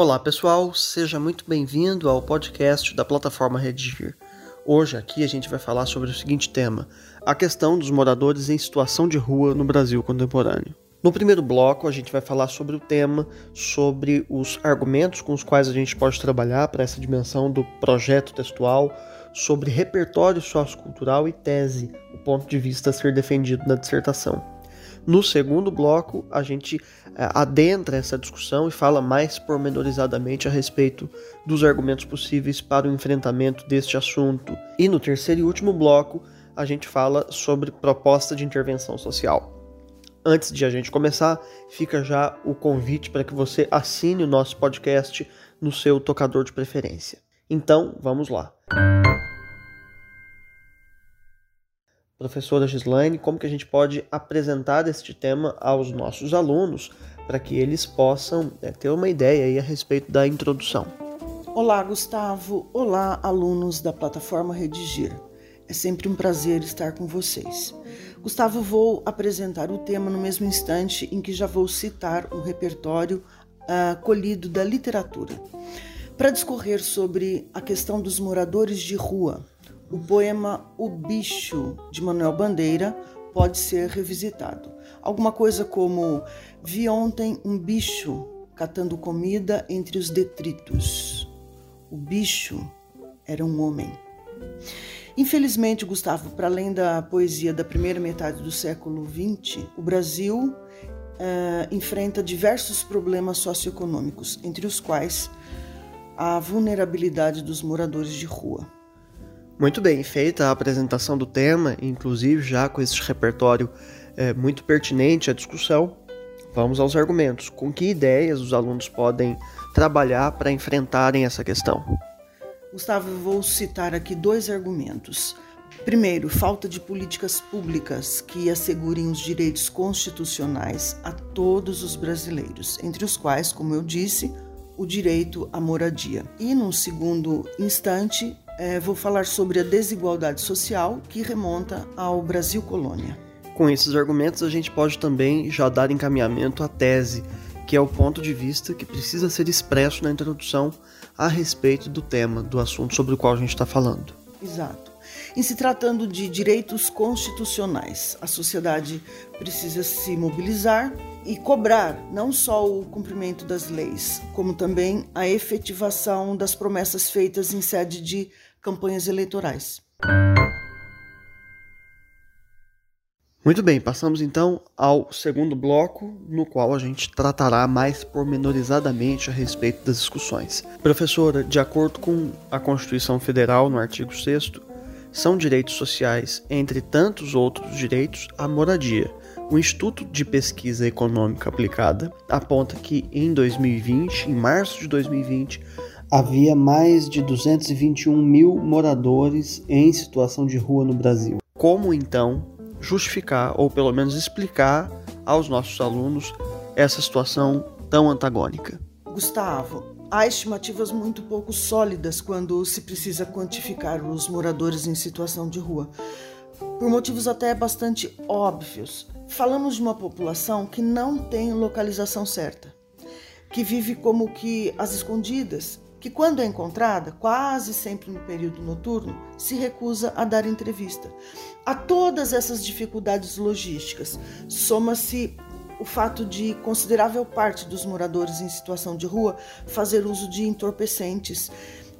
Olá pessoal, seja muito bem-vindo ao podcast da plataforma Redigir. Hoje aqui a gente vai falar sobre o seguinte tema: a questão dos moradores em situação de rua no Brasil contemporâneo. No primeiro bloco, a gente vai falar sobre o tema, sobre os argumentos com os quais a gente pode trabalhar para essa dimensão do projeto textual, sobre repertório sociocultural e tese, o ponto de vista a ser defendido na dissertação. No segundo bloco, a gente é, adentra essa discussão e fala mais pormenorizadamente a respeito dos argumentos possíveis para o enfrentamento deste assunto. E no terceiro e último bloco, a gente fala sobre proposta de intervenção social. Antes de a gente começar, fica já o convite para que você assine o nosso podcast no seu tocador de preferência. Então, vamos lá. Professora Gislaine, como que a gente pode apresentar este tema aos nossos alunos para que eles possam é, ter uma ideia aí a respeito da introdução? Olá, Gustavo. Olá, alunos da plataforma Redigir. É sempre um prazer estar com vocês. Gustavo, vou apresentar o tema no mesmo instante em que já vou citar um repertório uh, colhido da literatura. Para discorrer sobre a questão dos moradores de rua, o poema O Bicho, de Manuel Bandeira, pode ser revisitado. Alguma coisa como: Vi ontem um bicho catando comida entre os detritos. O bicho era um homem. Infelizmente, Gustavo, para além da poesia da primeira metade do século XX, o Brasil uh, enfrenta diversos problemas socioeconômicos, entre os quais a vulnerabilidade dos moradores de rua. Muito bem, feita a apresentação do tema, inclusive já com esse repertório é, muito pertinente à discussão, vamos aos argumentos. Com que ideias os alunos podem trabalhar para enfrentarem essa questão? Gustavo, vou citar aqui dois argumentos. Primeiro, falta de políticas públicas que assegurem os direitos constitucionais a todos os brasileiros, entre os quais, como eu disse, o direito à moradia. E, num segundo instante, é, vou falar sobre a desigualdade social que remonta ao Brasil colônia. Com esses argumentos, a gente pode também já dar encaminhamento à tese, que é o ponto de vista que precisa ser expresso na introdução a respeito do tema, do assunto sobre o qual a gente está falando. Exato. Em se tratando de direitos constitucionais, a sociedade precisa se mobilizar e cobrar não só o cumprimento das leis, como também a efetivação das promessas feitas em sede de campanhas eleitorais. Muito bem, passamos então ao segundo bloco, no qual a gente tratará mais pormenorizadamente a respeito das discussões. Professora, de acordo com a Constituição Federal, no artigo 6, são direitos sociais, entre tantos outros direitos, a moradia. O Instituto de Pesquisa Econômica Aplicada aponta que em 2020, em março de 2020, havia mais de 221 mil moradores em situação de rua no Brasil. Como então justificar ou pelo menos explicar aos nossos alunos essa situação tão antagônica. Gustavo, há estimativas muito pouco sólidas quando se precisa quantificar os moradores em situação de rua, por motivos até bastante óbvios. Falamos de uma população que não tem localização certa, que vive como que às escondidas que, quando é encontrada, quase sempre no período noturno, se recusa a dar entrevista. A todas essas dificuldades logísticas, soma-se o fato de considerável parte dos moradores em situação de rua fazer uso de entorpecentes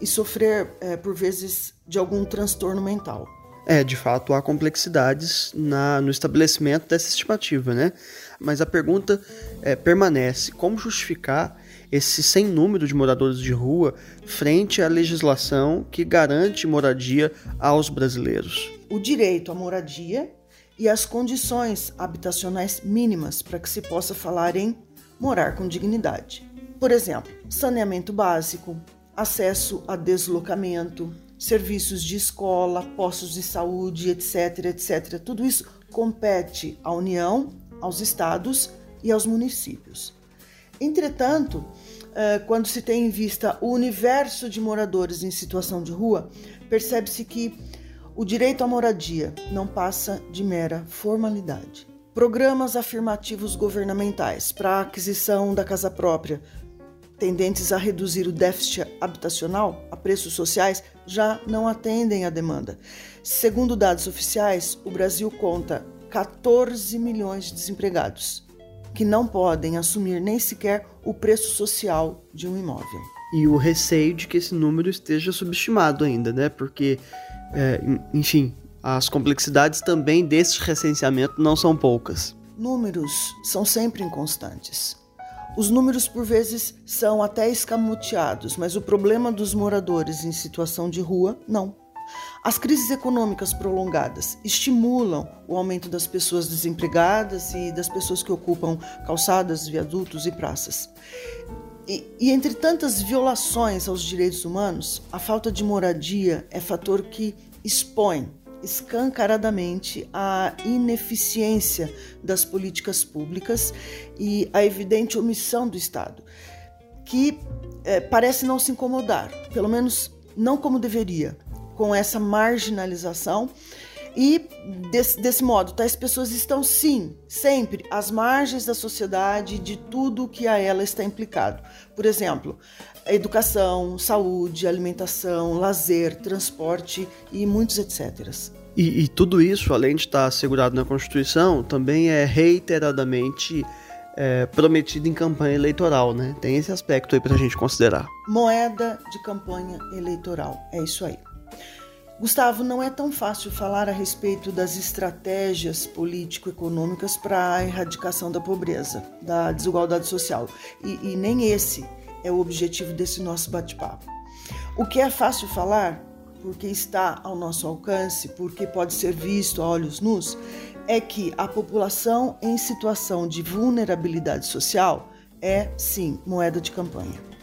e sofrer, é, por vezes, de algum transtorno mental. É, de fato, há complexidades na, no estabelecimento dessa estimativa, né? Mas a pergunta é, permanece: como justificar esse sem número de moradores de rua frente à legislação que garante moradia aos brasileiros. O direito à moradia e as condições habitacionais mínimas para que se possa falar em morar com dignidade. Por exemplo, saneamento básico, acesso a deslocamento, serviços de escola, postos de saúde, etc, etc. Tudo isso compete à União, aos estados e aos municípios. Entretanto, eh, quando se tem em vista o universo de moradores em situação de rua, percebe-se que o direito à moradia não passa de mera formalidade. Programas afirmativos governamentais para a aquisição da casa própria tendentes a reduzir o déficit habitacional a preços sociais, já não atendem à demanda. Segundo dados oficiais, o Brasil conta 14 milhões de desempregados que não podem assumir nem sequer o preço social de um imóvel. E o receio de que esse número esteja subestimado ainda, né? Porque, é, enfim, as complexidades também desse recenseamento não são poucas. Números são sempre inconstantes. Os números, por vezes, são até escamoteados, mas o problema dos moradores em situação de rua, não. As crises econômicas prolongadas estimulam o aumento das pessoas desempregadas e das pessoas que ocupam calçadas, viadutos e praças. E, e, entre tantas violações aos direitos humanos, a falta de moradia é fator que expõe escancaradamente a ineficiência das políticas públicas e a evidente omissão do Estado, que é, parece não se incomodar, pelo menos não como deveria, com essa marginalização. E desse, desse modo, tais pessoas estão sim, sempre às margens da sociedade de tudo que a ela está implicado. Por exemplo, educação, saúde, alimentação, lazer, transporte e muitos etc. E, e, tudo isso, além de estar assegurado na Constituição, também é reiteradamente é, prometido em campanha eleitoral, né? Tem esse aspecto aí para a gente considerar. Moeda de campanha eleitoral, é isso aí. Gustavo, não é tão fácil falar a respeito das estratégias político-econômicas para a erradicação da pobreza, da desigualdade social. E, e nem esse é o objetivo desse nosso bate-papo. O que é fácil falar, porque está ao nosso alcance, porque pode ser visto a olhos nus, é que a população em situação de vulnerabilidade social é, sim, moeda de campanha.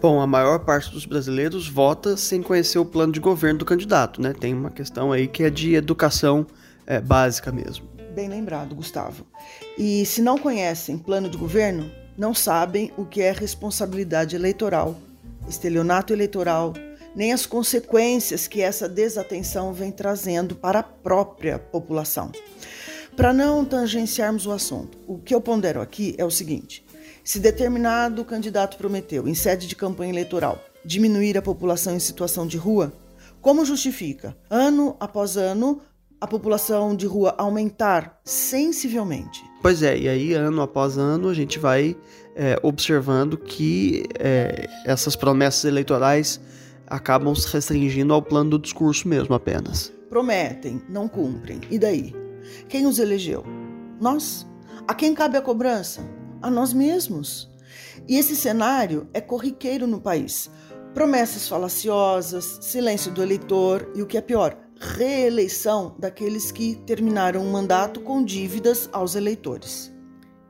Bom, a maior parte dos brasileiros vota sem conhecer o plano de governo do candidato, né? Tem uma questão aí que é de educação é, básica mesmo. Bem lembrado, Gustavo. E se não conhecem plano de governo, não sabem o que é responsabilidade eleitoral, estelionato eleitoral, nem as consequências que essa desatenção vem trazendo para a própria população. Para não tangenciarmos o assunto, o que eu pondero aqui é o seguinte: se determinado candidato prometeu, em sede de campanha eleitoral, diminuir a população em situação de rua, como justifica, ano após ano, a população de rua aumentar sensivelmente? Pois é, e aí, ano após ano, a gente vai é, observando que é, essas promessas eleitorais acabam se restringindo ao plano do discurso mesmo, apenas. Prometem, não cumprem. E daí? Quem os elegeu? Nós? A quem cabe a cobrança? A nós mesmos. E esse cenário é corriqueiro no país. Promessas falaciosas, silêncio do eleitor e o que é pior, reeleição daqueles que terminaram o mandato com dívidas aos eleitores.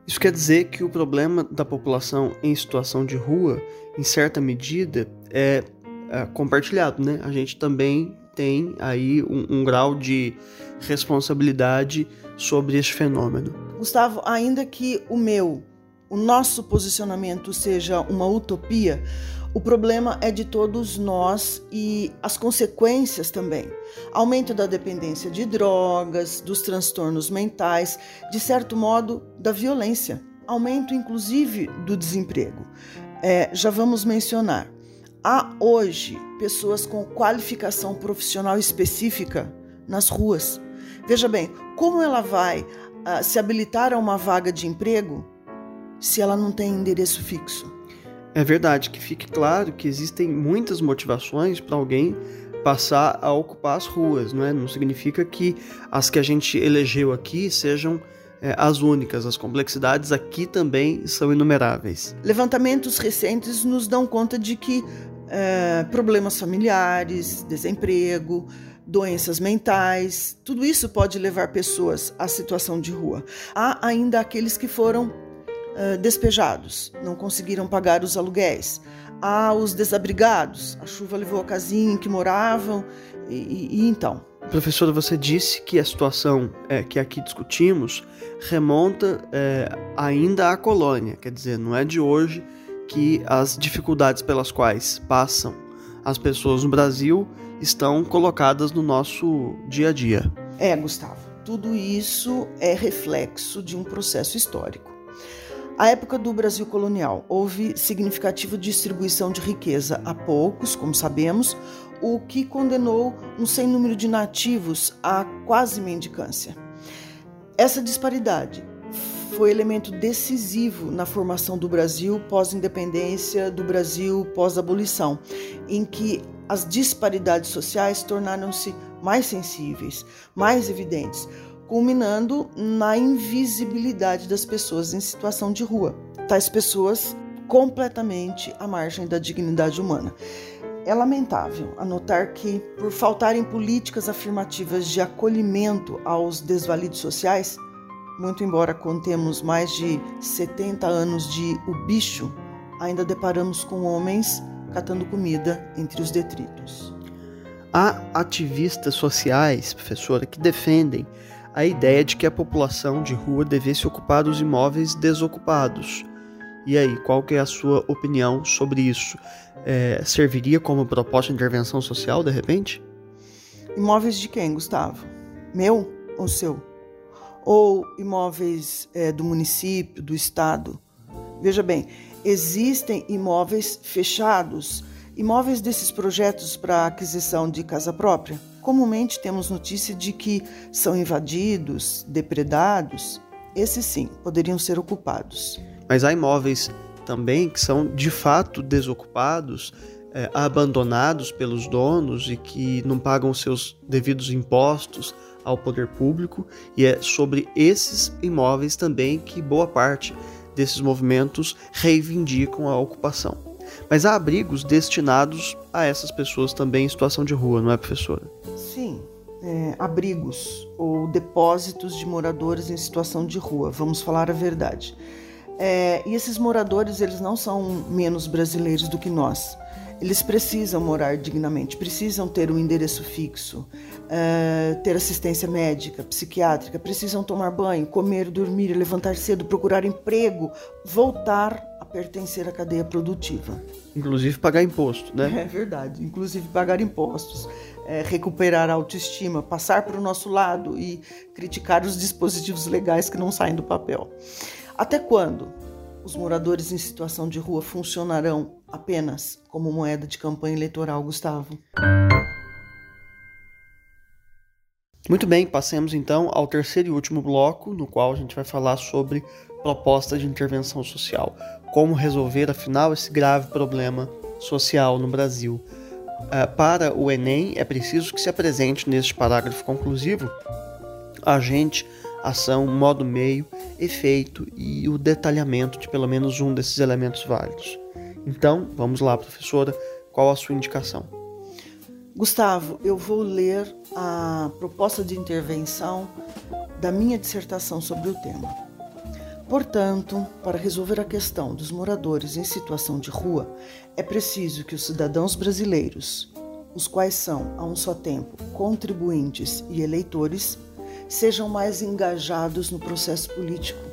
Isso quer dizer que o problema da população em situação de rua, em certa medida, é, é compartilhado, né? A gente também tem aí um, um grau de responsabilidade sobre esse fenômeno. Gustavo, ainda que o meu o nosso posicionamento seja uma utopia, o problema é de todos nós e as consequências também. Aumento da dependência de drogas, dos transtornos mentais, de certo modo, da violência. Aumento, inclusive, do desemprego. É, já vamos mencionar. Há hoje pessoas com qualificação profissional específica nas ruas. Veja bem, como ela vai uh, se habilitar a uma vaga de emprego se ela não tem endereço fixo. É verdade, que fique claro que existem muitas motivações para alguém passar a ocupar as ruas, não é? Não significa que as que a gente elegeu aqui sejam é, as únicas. As complexidades aqui também são inumeráveis. Levantamentos recentes nos dão conta de que é, problemas familiares, desemprego, doenças mentais, tudo isso pode levar pessoas à situação de rua. Há ainda aqueles que foram despejados, não conseguiram pagar os aluguéis. Há os desabrigados, a chuva levou a casinha em que moravam, e, e, e então. Professora, você disse que a situação é, que aqui discutimos remonta é, ainda à colônia, quer dizer, não é de hoje que as dificuldades pelas quais passam as pessoas no Brasil estão colocadas no nosso dia a dia. É, Gustavo, tudo isso é reflexo de um processo histórico. A época do Brasil colonial houve significativa distribuição de riqueza a poucos, como sabemos, o que condenou um sem número de nativos à quase mendicância. Essa disparidade foi elemento decisivo na formação do Brasil pós-independência, do Brasil pós-abolição, em que as disparidades sociais tornaram-se mais sensíveis, mais evidentes, culminando na invisibilidade das pessoas em situação de rua, tais pessoas completamente à margem da dignidade humana. É lamentável anotar que, por faltarem políticas afirmativas de acolhimento aos desvalidos sociais, muito embora contemos mais de 70 anos de O Bicho, ainda deparamos com homens catando comida entre os detritos. Há ativistas sociais, professora, que defendem a ideia de que a população de rua devesse ocupar os imóveis desocupados. E aí, qual que é a sua opinião sobre isso? É, serviria como proposta de intervenção social, de repente? Imóveis de quem, Gustavo? Meu ou seu? Ou imóveis é, do município, do estado? Veja bem, existem imóveis fechados, imóveis desses projetos para aquisição de casa própria Comumente temos notícia de que são invadidos, depredados. Esses sim poderiam ser ocupados. Mas há imóveis também que são de fato desocupados, é, abandonados pelos donos e que não pagam seus devidos impostos ao poder público, e é sobre esses imóveis também que boa parte desses movimentos reivindicam a ocupação. Mas há abrigos destinados a essas pessoas também em situação de rua, não é, professora? Sim, é, abrigos ou depósitos de moradores em situação de rua, vamos falar a verdade. É, e esses moradores, eles não são menos brasileiros do que nós. Eles precisam morar dignamente, precisam ter um endereço fixo, é, ter assistência médica, psiquiátrica, precisam tomar banho, comer, dormir, levantar cedo, procurar emprego, voltar pertencer à cadeia produtiva. Inclusive pagar imposto, né? É verdade. Inclusive pagar impostos, é, recuperar a autoestima, passar para o nosso lado e criticar os dispositivos legais que não saem do papel. Até quando os moradores em situação de rua funcionarão apenas como moeda de campanha eleitoral, Gustavo? Muito bem, passemos então ao terceiro e último bloco, no qual a gente vai falar sobre proposta de intervenção social como resolver, afinal, esse grave problema social no Brasil. Uh, para o Enem, é preciso que se apresente neste parágrafo conclusivo agente, ação, modo meio, efeito e o detalhamento de pelo menos um desses elementos válidos. Então, vamos lá, professora, qual a sua indicação? Gustavo, eu vou ler a proposta de intervenção da minha dissertação sobre o tema. Portanto, para resolver a questão dos moradores em situação de rua, é preciso que os cidadãos brasileiros, os quais são, a um só tempo, contribuintes e eleitores, sejam mais engajados no processo político,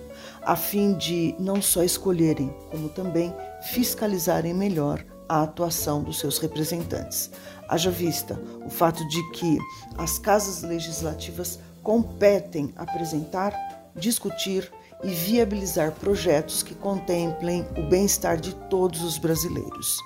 a fim de não só escolherem, como também fiscalizarem melhor a atuação dos seus representantes. Haja vista o fato de que as casas legislativas competem apresentar, discutir, e viabilizar projetos que contemplem o bem-estar de todos os brasileiros.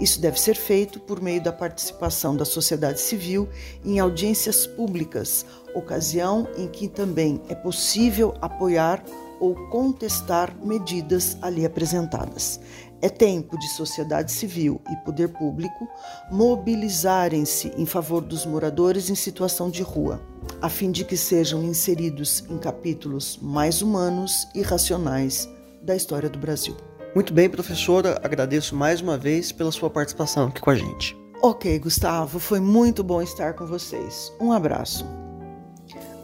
Isso deve ser feito por meio da participação da sociedade civil em audiências públicas, ocasião em que também é possível apoiar ou contestar medidas ali apresentadas. É tempo de sociedade civil e poder público mobilizarem-se em favor dos moradores em situação de rua a fim de que sejam inseridos em capítulos mais humanos e racionais da história do Brasil. Muito bem, professora, agradeço mais uma vez pela sua participação aqui com a gente. Ok, Gustavo, foi muito bom estar com vocês. Um abraço.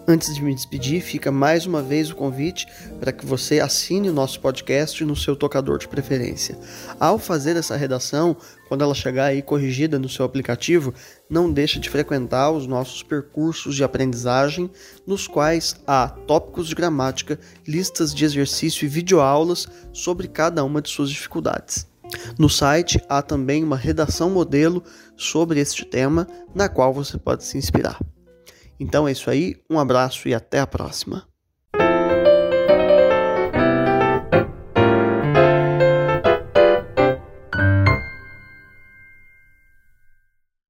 Antes de me despedir, fica mais uma vez o convite para que você assine o nosso podcast no seu tocador de preferência. Ao fazer essa redação, quando ela chegar aí corrigida no seu aplicativo, não deixe de frequentar os nossos percursos de aprendizagem, nos quais há tópicos de gramática, listas de exercício e videoaulas sobre cada uma de suas dificuldades. No site há também uma redação modelo sobre este tema, na qual você pode se inspirar. Então é isso aí, um abraço e até a próxima.